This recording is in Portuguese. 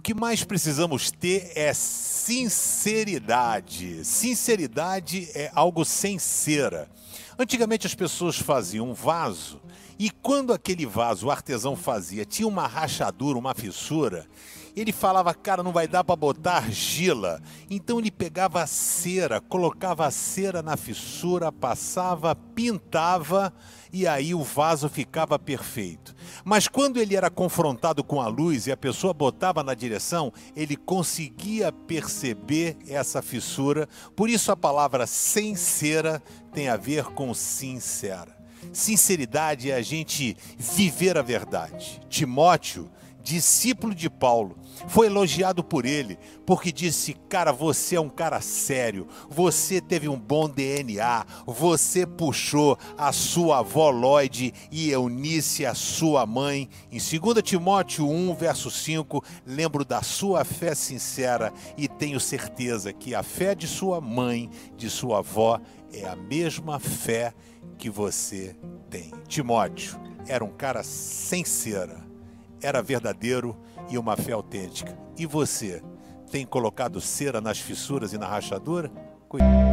que mais precisamos ter é sinceridade. Sinceridade é algo sem cera. Antigamente as pessoas faziam um vaso e quando aquele vaso o artesão fazia tinha uma rachadura, uma fissura, ele falava, cara, não vai dar para botar argila. Então ele pegava a cera, colocava a cera na fissura, passava, pintava e aí o vaso ficava perfeito. Mas quando ele era confrontado com a luz e a pessoa botava na direção, ele conseguia perceber essa fissura. Por isso a palavra sem cera tem a ver com sincera. Sinceridade é a gente viver a verdade. Timóteo discípulo de Paulo, foi elogiado por ele, porque disse: Cara, você é um cara sério, você teve um bom DNA, você puxou a sua avó Lloyd e Eunice, a sua mãe. Em 2 Timóteo 1, verso 5, lembro da sua fé sincera e tenho certeza que a fé de sua mãe, de sua avó, é a mesma fé que você tem. Timóteo era um cara sincero era verdadeiro e uma fé autêntica. E você, tem colocado cera nas fissuras e na rachadura? Cuidado.